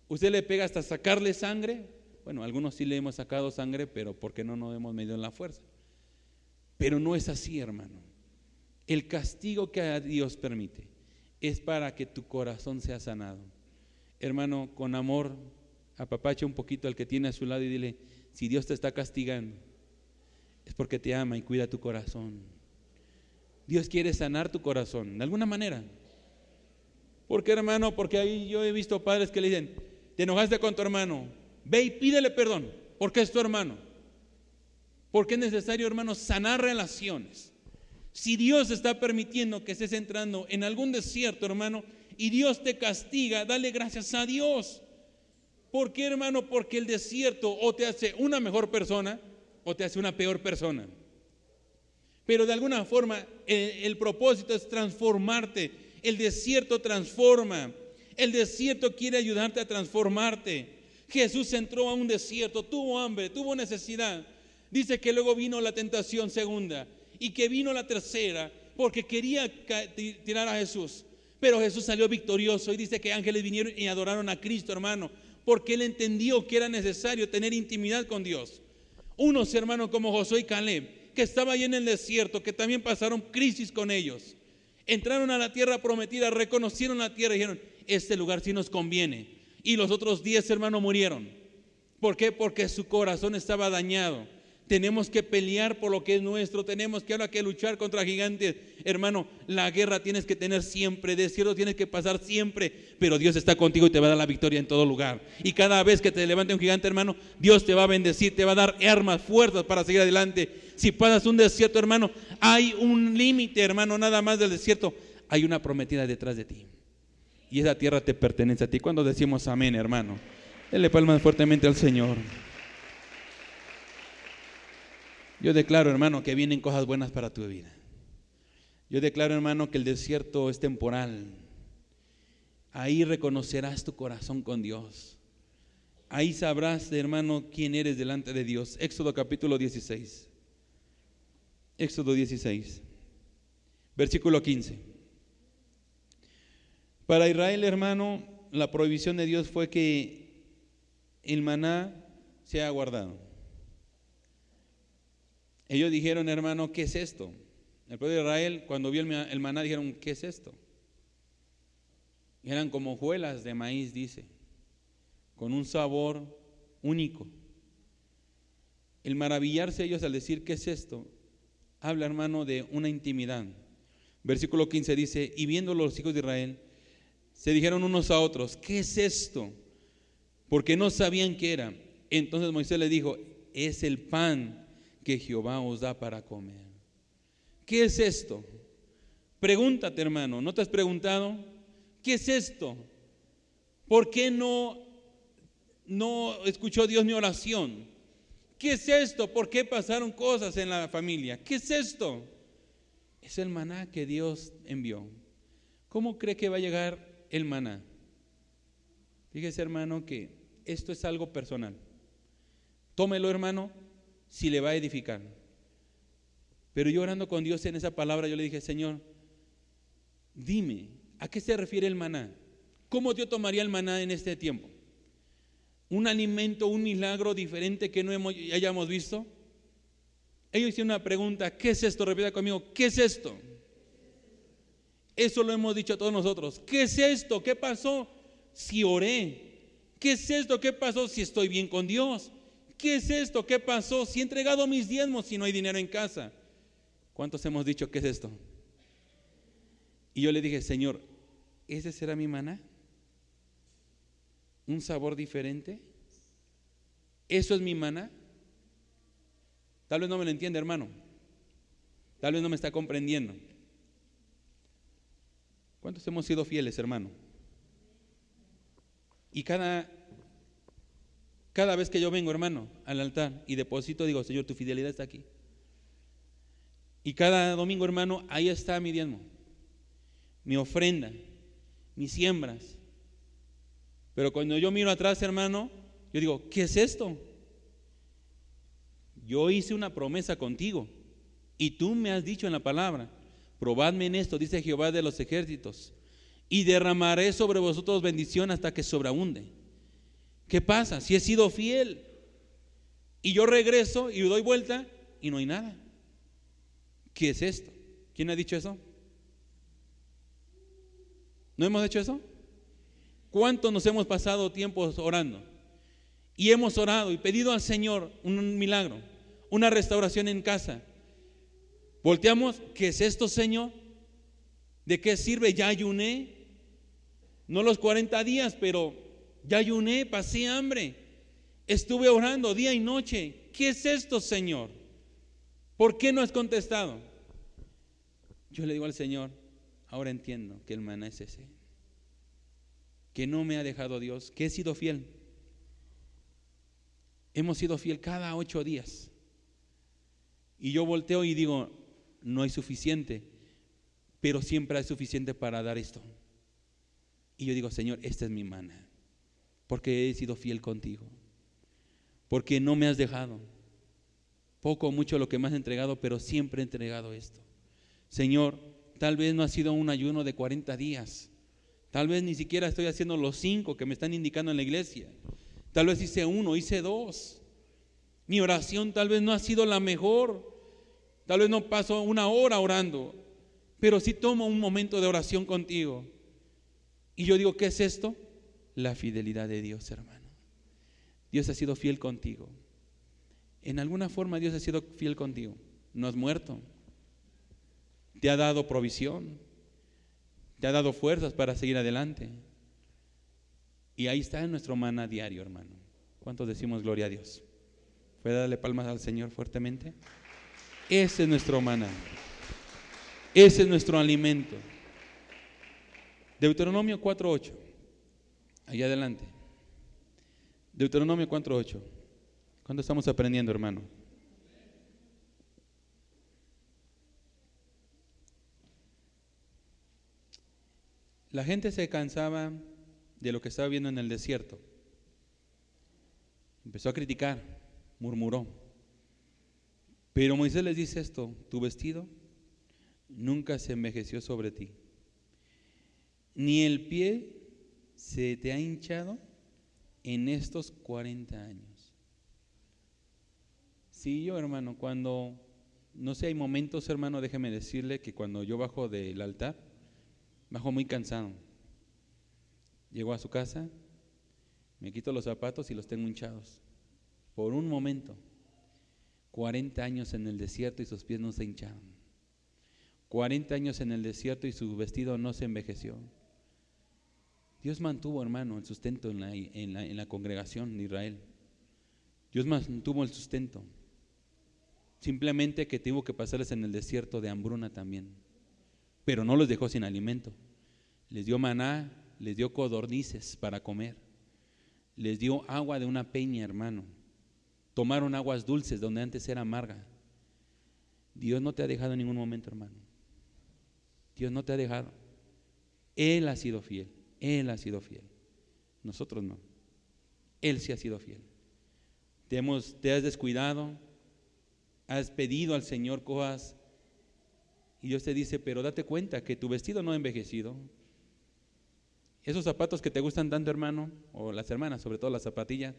¿Usted le pega hasta sacarle sangre? Bueno, algunos sí le hemos sacado sangre, pero porque no nos hemos medido en la fuerza. Pero no es así, hermano. El castigo que Dios permite es para que tu corazón sea sanado. Hermano, con amor, apapacha un poquito al que tiene a su lado y dile, si Dios te está castigando, es porque te ama y cuida tu corazón. Dios quiere sanar tu corazón, de alguna manera. ¿Por qué, hermano? Porque ahí yo he visto padres que le dicen, te enojaste con tu hermano, ve y pídele perdón, porque es tu hermano. Porque es necesario, hermano, sanar relaciones. Si Dios está permitiendo que estés entrando en algún desierto, hermano, y Dios te castiga, dale gracias a Dios. ¿Por qué, hermano? Porque el desierto o te hace una mejor persona o te hace una peor persona. Pero de alguna forma el, propósito es transformarte. El desierto transforma. El desierto quiere ayudarte a transformarte. Jesús entró a un desierto, tuvo hambre, tuvo necesidad. Dice que luego vino la tentación segunda y que vino la tercera porque quería tirar a Jesús. Pero Jesús salió victorioso y dice que ángeles vinieron y adoraron a Cristo, hermano porque él entendió que era necesario tener intimidad con Dios. Unos hermanos como Josué y Caleb, que estaba ahí en el desierto, que también pasaron crisis con ellos, entraron a la tierra prometida, reconocieron la tierra y dijeron, este lugar sí nos conviene. Y los otros diez hermanos murieron. ¿Por qué? Porque su corazón estaba dañado. Tenemos que pelear por lo que es nuestro, tenemos que ahora que luchar contra gigantes. Hermano, la guerra tienes que tener siempre, desierto tienes que pasar siempre, pero Dios está contigo y te va a dar la victoria en todo lugar. Y cada vez que te levante un gigante, hermano, Dios te va a bendecir, te va a dar armas, fuerzas para seguir adelante. Si pasas un desierto, hermano, hay un límite, hermano, nada más del desierto. Hay una prometida detrás de ti. Y esa tierra te pertenece a ti. Cuando decimos amén, hermano, Dele palmas fuertemente al Señor. Yo declaro, hermano, que vienen cosas buenas para tu vida. Yo declaro, hermano, que el desierto es temporal. Ahí reconocerás tu corazón con Dios. Ahí sabrás, hermano, quién eres delante de Dios. Éxodo capítulo 16. Éxodo 16, versículo 15. Para Israel, hermano, la prohibición de Dios fue que el maná sea guardado. Ellos dijeron, hermano, ¿qué es esto? El pueblo de Israel, cuando vio el maná, dijeron, ¿qué es esto? eran como hojuelas de maíz, dice, con un sabor único. El maravillarse ellos al decir, ¿qué es esto? Habla, hermano, de una intimidad. Versículo 15 dice, y viendo los hijos de Israel, se dijeron unos a otros, ¿qué es esto? Porque no sabían qué era. Entonces Moisés le dijo, es el pan que Jehová os da para comer. ¿Qué es esto? Pregúntate, hermano, ¿no te has preguntado? ¿Qué es esto? ¿Por qué no, no escuchó Dios mi oración? ¿Qué es esto? ¿Por qué pasaron cosas en la familia? ¿Qué es esto? Es el maná que Dios envió. ¿Cómo cree que va a llegar el maná? Fíjese, hermano, que esto es algo personal. Tómelo, hermano, si le va a edificar. Pero yo orando con Dios en esa palabra, yo le dije, Señor, dime, ¿a qué se refiere el maná? ¿Cómo yo tomaría el maná en este tiempo? ¿Un alimento, un milagro diferente que no hayamos visto? Ellos hicieron una pregunta, ¿qué es esto? Repita conmigo, ¿qué es esto? Eso lo hemos dicho todos nosotros. ¿Qué es esto? ¿Qué pasó si oré? ¿Qué es esto? ¿Qué pasó si estoy bien con Dios? ¿Qué es esto? ¿Qué pasó si he entregado mis diezmos si no hay dinero en casa? ¿Cuántos hemos dicho qué es esto? Y yo le dije, Señor, ¿ese será mi maná? ¿Un sabor diferente? ¿Eso es mi maná? Tal vez no me lo entiende, hermano. Tal vez no me está comprendiendo. ¿Cuántos hemos sido fieles, hermano? Y cada, cada vez que yo vengo, hermano, al altar y deposito, digo, Señor, tu fidelidad está aquí. Y cada domingo, hermano, ahí está mi diezmo, mi ofrenda, mis siembras. Pero cuando yo miro atrás, hermano, yo digo, ¿qué es esto? Yo hice una promesa contigo y tú me has dicho en la palabra Probadme en esto, dice Jehová de los ejércitos, y derramaré sobre vosotros bendición hasta que sobreabunde. ¿Qué pasa? Si he sido fiel y yo regreso y doy vuelta y no hay nada. ¿Qué es esto? ¿Quién ha dicho eso? ¿No hemos hecho eso? ¿Cuánto nos hemos pasado tiempos orando? Y hemos orado y pedido al Señor un milagro, una restauración en casa Volteamos, ¿qué es esto, Señor? ¿De qué sirve? Ya ayuné. No los 40 días, pero ya ayuné, pasé hambre. Estuve orando día y noche. ¿Qué es esto, Señor? ¿Por qué no has contestado? Yo le digo al Señor, ahora entiendo que el maná es ese. Que no me ha dejado Dios, que he sido fiel. Hemos sido fiel cada ocho días. Y yo volteo y digo, no hay suficiente, pero siempre hay suficiente para dar esto. Y yo digo, Señor, esta es mi mana, porque he sido fiel contigo, porque no me has dejado. Poco o mucho lo que me has entregado, pero siempre he entregado esto. Señor, tal vez no ha sido un ayuno de 40 días, tal vez ni siquiera estoy haciendo los cinco que me están indicando en la iglesia, tal vez hice uno, hice dos. Mi oración tal vez no ha sido la mejor, Tal vez no paso una hora orando, pero sí tomo un momento de oración contigo. Y yo digo, ¿qué es esto? La fidelidad de Dios, hermano. Dios ha sido fiel contigo. En alguna forma Dios ha sido fiel contigo. No has muerto. Te ha dado provisión. Te ha dado fuerzas para seguir adelante. Y ahí está en nuestro maná diario, hermano. ¿Cuántos decimos gloria a Dios? ¿Puede darle palmas al Señor fuertemente? Ese es nuestro maná. Ese es nuestro alimento. Deuteronomio 4.8. Allá adelante. Deuteronomio 4.8. ¿Cuándo estamos aprendiendo, hermano? La gente se cansaba de lo que estaba viendo en el desierto. Empezó a criticar, murmuró. Pero Moisés les dice esto, tu vestido nunca se envejeció sobre ti, ni el pie se te ha hinchado en estos 40 años. Sí, yo hermano, cuando, no sé, hay momentos hermano, déjeme decirle que cuando yo bajo del altar, bajo muy cansado. Llego a su casa, me quito los zapatos y los tengo hinchados. Por un momento. 40 años en el desierto y sus pies no se hincharon. 40 años en el desierto y su vestido no se envejeció. Dios mantuvo, hermano, el sustento en la, en la, congregación de Israel. Dios mantuvo el sustento. Simplemente que tuvo que pasarles en el desierto de hambruna también. Pero no los dejó sin alimento. Les dio maná, les dio codornices para comer. Les dio agua de una peña, hermano tomaron aguas dulces donde antes era amarga. Dios no te ha dejado en ningún momento, hermano. Dios no te ha dejado. Él ha sido fiel. Él ha sido fiel. Nosotros no. Él sí ha sido fiel. Te, hemos, te has descuidado, has pedido al Señor cosas y Dios te dice, pero date cuenta que tu vestido no ha envejecido. Esos zapatos que te gustan tanto, hermano, o las hermanas, sobre todo las zapatillas,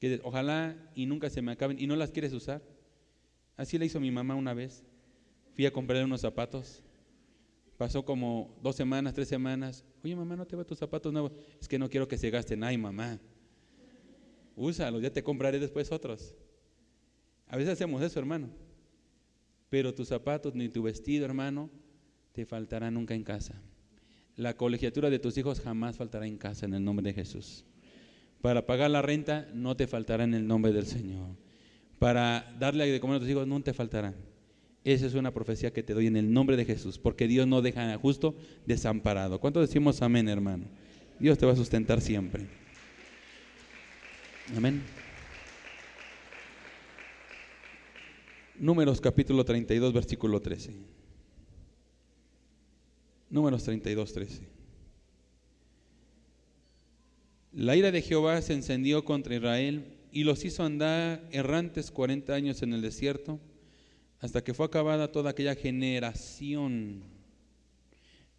que ojalá y nunca se me acaben y no las quieres usar. Así le hizo mi mamá una vez. Fui a comprarle unos zapatos. Pasó como dos semanas, tres semanas. Oye, mamá, ¿no te va tus zapatos nuevos? Es que no quiero que se gasten. Ay, mamá. Úsalos, ya te compraré después otros. A veces hacemos eso, hermano. Pero tus zapatos ni tu vestido, hermano, te faltará nunca en casa. La colegiatura de tus hijos jamás faltará en casa en el nombre de Jesús. Para pagar la renta no te faltará en el nombre del Señor. Para darle de comer a tus hijos no te faltará. Esa es una profecía que te doy en el nombre de Jesús, porque Dios no deja a justo desamparado. ¿Cuánto decimos amén, hermano? Dios te va a sustentar siempre. Amén. Números capítulo 32, versículo 13. Números 32, 13. La ira de Jehová se encendió contra Israel y los hizo andar errantes 40 años en el desierto, hasta que fue acabada toda aquella generación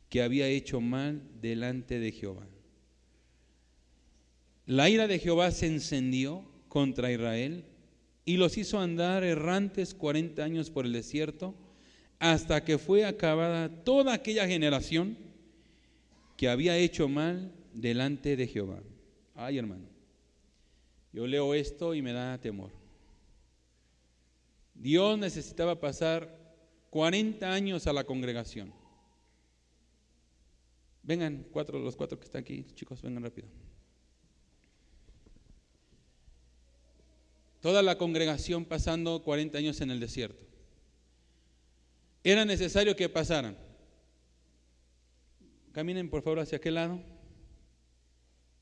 que había hecho mal delante de Jehová. La ira de Jehová se encendió contra Israel y los hizo andar errantes 40 años por el desierto, hasta que fue acabada toda aquella generación que había hecho mal delante de Jehová. Ay, hermano, yo leo esto y me da temor. Dios necesitaba pasar 40 años a la congregación. Vengan, cuatro, los cuatro que están aquí, chicos, vengan rápido. Toda la congregación pasando 40 años en el desierto era necesario que pasaran. Caminen por favor hacia aquel lado.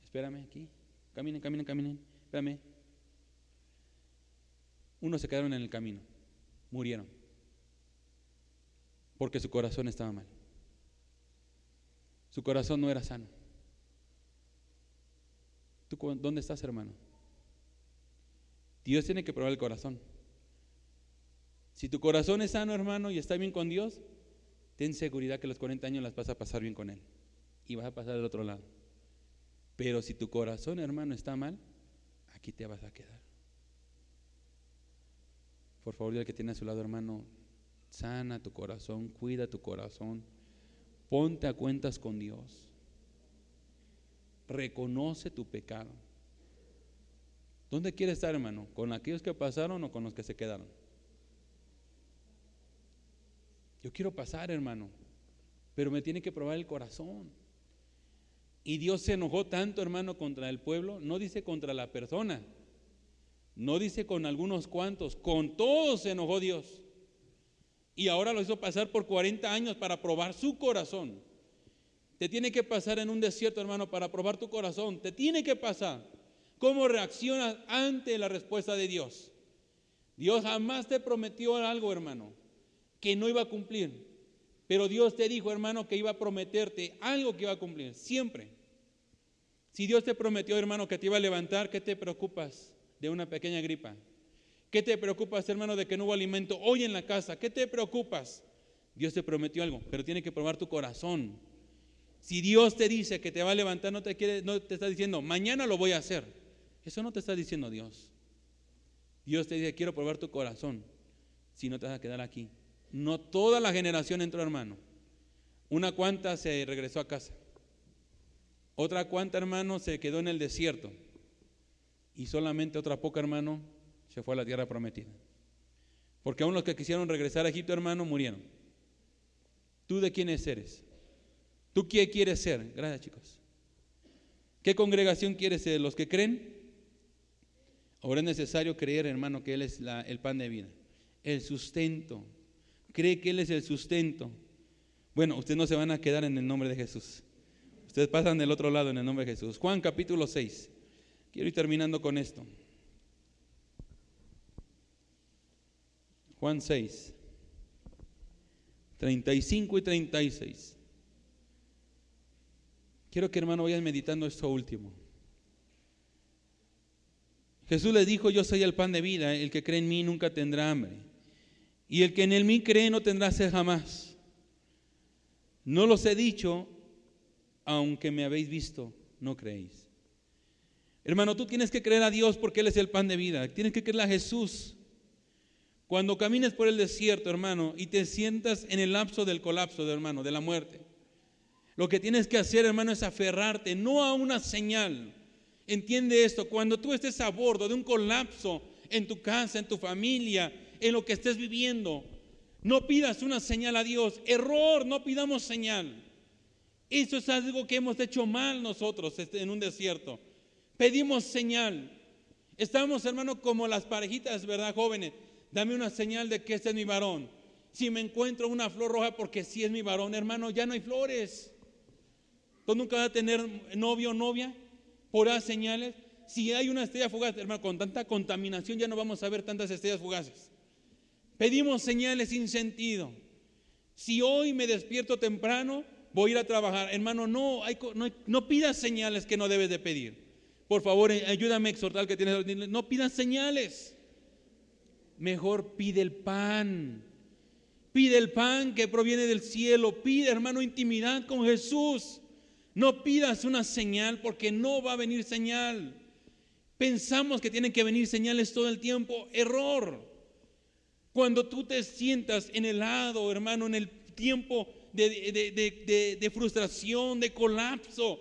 Espérame aquí. Caminen, caminen, caminen. Espérame. Unos se quedaron en el camino. Murieron. Porque su corazón estaba mal. Su corazón no era sano. ¿Tú dónde estás, hermano? Dios tiene que probar el corazón. Si tu corazón es sano, hermano, y está bien con Dios, ten seguridad que los 40 años las vas a pasar bien con Él. Y vas a pasar del otro lado. Pero si tu corazón, hermano, está mal, aquí te vas a quedar. Por favor, el que tiene a su lado, hermano, sana tu corazón, cuida tu corazón, ponte a cuentas con Dios. Reconoce tu pecado. ¿Dónde quieres estar, hermano? ¿Con aquellos que pasaron o con los que se quedaron? Yo quiero pasar, hermano, pero me tiene que probar el corazón. Y Dios se enojó tanto, hermano, contra el pueblo, no dice contra la persona, no dice con algunos cuantos, con todos se enojó Dios. Y ahora lo hizo pasar por 40 años para probar su corazón. Te tiene que pasar en un desierto, hermano, para probar tu corazón. Te tiene que pasar. ¿Cómo reaccionas ante la respuesta de Dios? Dios jamás te prometió algo, hermano que no iba a cumplir. Pero Dios te dijo, hermano, que iba a prometerte algo que iba a cumplir, siempre. Si Dios te prometió, hermano, que te iba a levantar, ¿qué te preocupas de una pequeña gripa? ¿Qué te preocupas, hermano, de que no hubo alimento hoy en la casa? ¿Qué te preocupas? Dios te prometió algo, pero tiene que probar tu corazón. Si Dios te dice que te va a levantar, no te, no te está diciendo, mañana lo voy a hacer. Eso no te está diciendo Dios. Dios te dice, quiero probar tu corazón, si no te vas a quedar aquí. No toda la generación entró, hermano. Una cuanta se regresó a casa. Otra cuanta, hermano, se quedó en el desierto. Y solamente otra poca, hermano, se fue a la tierra prometida. Porque aún los que quisieron regresar a Egipto, hermano, murieron. ¿Tú de quiénes eres? ¿Tú qué quieres ser? Gracias, chicos. ¿Qué congregación quieres ser? ¿Los que creen? Ahora es necesario creer, hermano, que Él es el pan de vida, el sustento, cree que Él es el sustento. Bueno, ustedes no se van a quedar en el nombre de Jesús. Ustedes pasan del otro lado en el nombre de Jesús. Juan capítulo 6. Quiero ir terminando con esto. Juan 6. 35 y 36. Quiero que hermano vayan meditando esto último. Jesús les dijo, yo soy el pan de vida, el que cree en mí nunca tendrá hambre. Y el que en el mí cree no tendrá sed jamás. No los he dicho, aunque me habéis visto, no creéis. Hermano, tú tienes que creer a Dios porque Él es el pan de vida. Tienes que creer a Jesús. Cuando camines por el desierto, hermano, y te sientas en el lapso del colapso, de, hermano, de la muerte, lo que tienes que hacer, hermano, es aferrarte no a una señal. Entiende esto, cuando tú estés a bordo de un colapso en tu casa, en tu familia, en lo que estés viviendo, no pidas una señal a Dios. Error, no pidamos señal. Eso es algo que hemos hecho mal nosotros este, en un desierto. Pedimos señal. Estamos, hermano, como las parejitas, ¿verdad, jóvenes? Dame una señal de que este es mi varón. Si me encuentro una flor roja porque si es mi varón, hermano, ya no hay flores. Tú nunca vas a tener novio o novia por las señales. Si hay una estrella fugaz, hermano, con tanta contaminación ya no vamos a ver tantas estrellas fugaces. Pedimos señales sin sentido. Si hoy me despierto temprano, voy a ir a trabajar. Hermano, no, hay, no, no pidas señales que no debes de pedir. Por favor, eh, ayúdame a exhortar que tienes. No pidas señales. Mejor pide el pan. Pide el pan que proviene del cielo. Pide, hermano, intimidad con Jesús. No pidas una señal porque no va a venir señal. Pensamos que tienen que venir señales todo el tiempo. Error. Cuando tú te sientas en el lado, hermano, en el tiempo de, de, frustración, de colapso,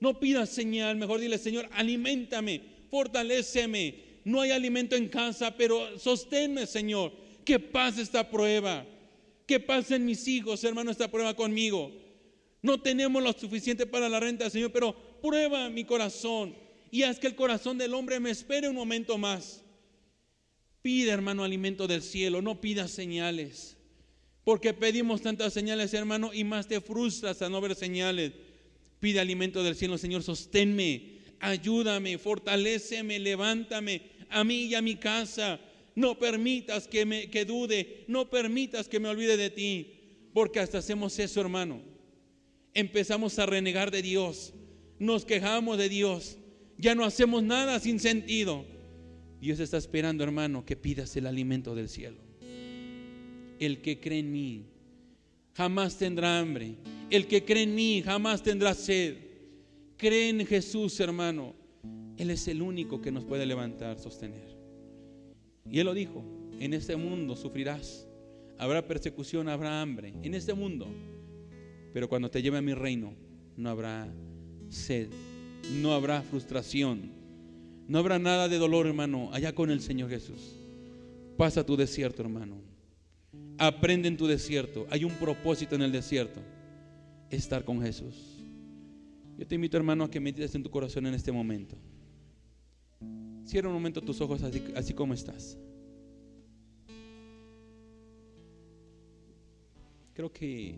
no pidas señal. Mejor dile, Señor, alimentame, fortaléceme. No hay alimento en casa, pero sosténme, Señor. Que pase esta prueba. Que pasen mis hijos, hermano, esta prueba conmigo. No tenemos lo suficiente para la renta, Señor, pero prueba mi corazón y haz que el corazón del hombre me espere un momento más. Pide, hermano, alimento del cielo, no pidas señales. Porque pedimos tantas señales, hermano, y más te frustras a no ver señales. Pide alimento del cielo, Señor, sosténme, ayúdame, fortaléceme, levántame a mí y a mi casa. No permitas que me que dude, no permitas que me olvide de ti, porque hasta hacemos eso, hermano empezamos a renegar de Dios, nos quejamos de Dios, ya no hacemos nada sin sentido. Dios está esperando, hermano, que pidas el alimento del cielo. El que cree en mí jamás tendrá hambre. El que cree en mí jamás tendrá sed. Cree en Jesús, hermano. Él es el único que nos puede levantar, sostener. Y Él lo dijo, en este mundo sufrirás. Habrá persecución, habrá hambre. En este mundo pero cuando te lleve a mi reino, no habrá sed, no habrá frustración, no habrá nada de dolor, hermano, allá con el Señor Jesús. Pasa tu desierto, hermano. Aprende en tu desierto. Hay un propósito en el desierto. Estar con Jesús. Yo te invito, hermano, a que medites en tu corazón en este momento. Cierra un momento tus ojos así, así como estás. Creo que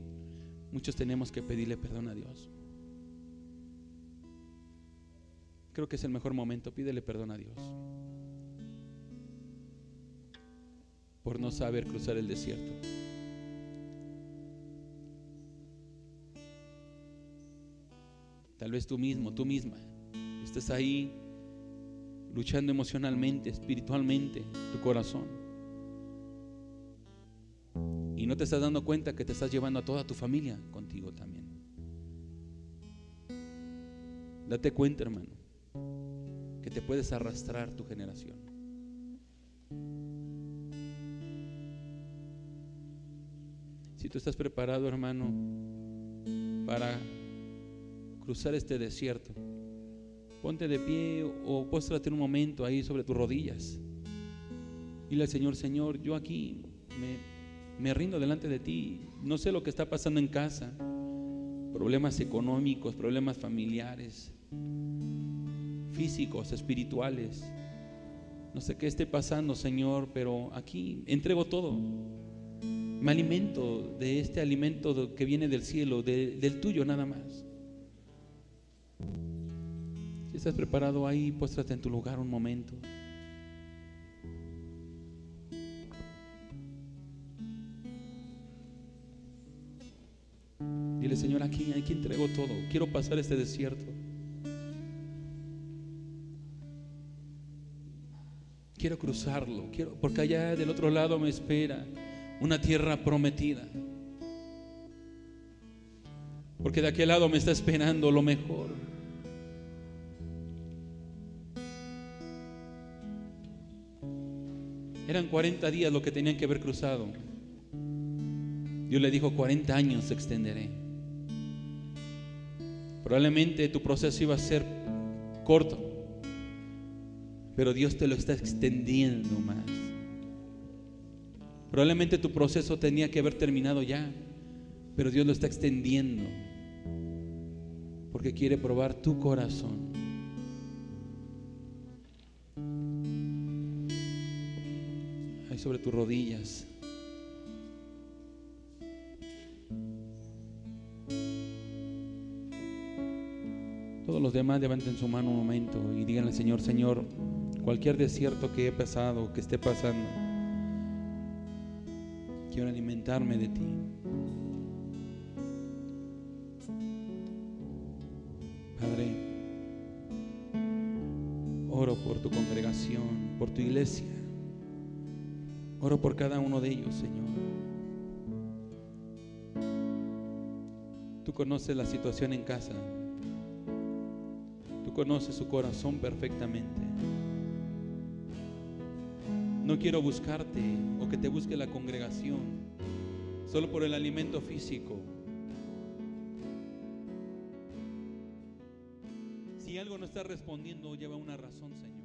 muchos tenemos que pedirle perdón a Dios. Creo que es el mejor momento, pídele perdón a Dios. Por no saber cruzar el desierto. Tal vez tú mismo, tú misma, estés ahí luchando emocionalmente, espiritualmente, tu corazón y no te estás dando cuenta que te estás llevando a toda tu familia contigo también. Date cuenta, hermano, que te puedes arrastrar tu generación. Si tú estás preparado, hermano, para cruzar este desierto, ponte de pie o póstrate un momento ahí sobre tus rodillas. Dile al Señor, Señor, yo aquí me me rindo delante de ti. No sé lo que está pasando en casa. Problemas económicos, problemas familiares, físicos, espirituales. No sé qué esté pasando, Señor, pero aquí entrego todo. Me alimento de este alimento que viene del cielo, del tuyo nada más. Estás preparado ahí, póstrate en tu lugar un momento. Dile, Señor, aquí, aquí entrego todo. Quiero pasar este desierto. Quiero cruzarlo, quiero, porque allá del otro lado me espera una tierra prometida. Porque de aquel lado me está esperando lo mejor. Eran 40 días lo que tenían que haber cruzado. Dios le dijo, 40 años se extenderé. Probablemente tu proceso iba a ser corto, pero Dios te lo está extendiendo más. Probablemente tu proceso tenía que haber terminado ya, pero Dios lo está extendiendo porque quiere probar tu corazón. Ahí sobre tus rodillas. Todos los demás levanten su mano un momento y díganle, Señor, Señor, cualquier desierto que he pasado, que esté pasando, quiero alimentarme de ti. Padre, oro por tu congregación, por tu iglesia. Oro por cada uno de ellos, Señor. Tú conoces la situación en casa. Tú conoces su corazón perfectamente. No quiero buscarte o que te busque la congregación solo por el alimento físico. Si algo no está respondiendo, lleva una razón, Señor.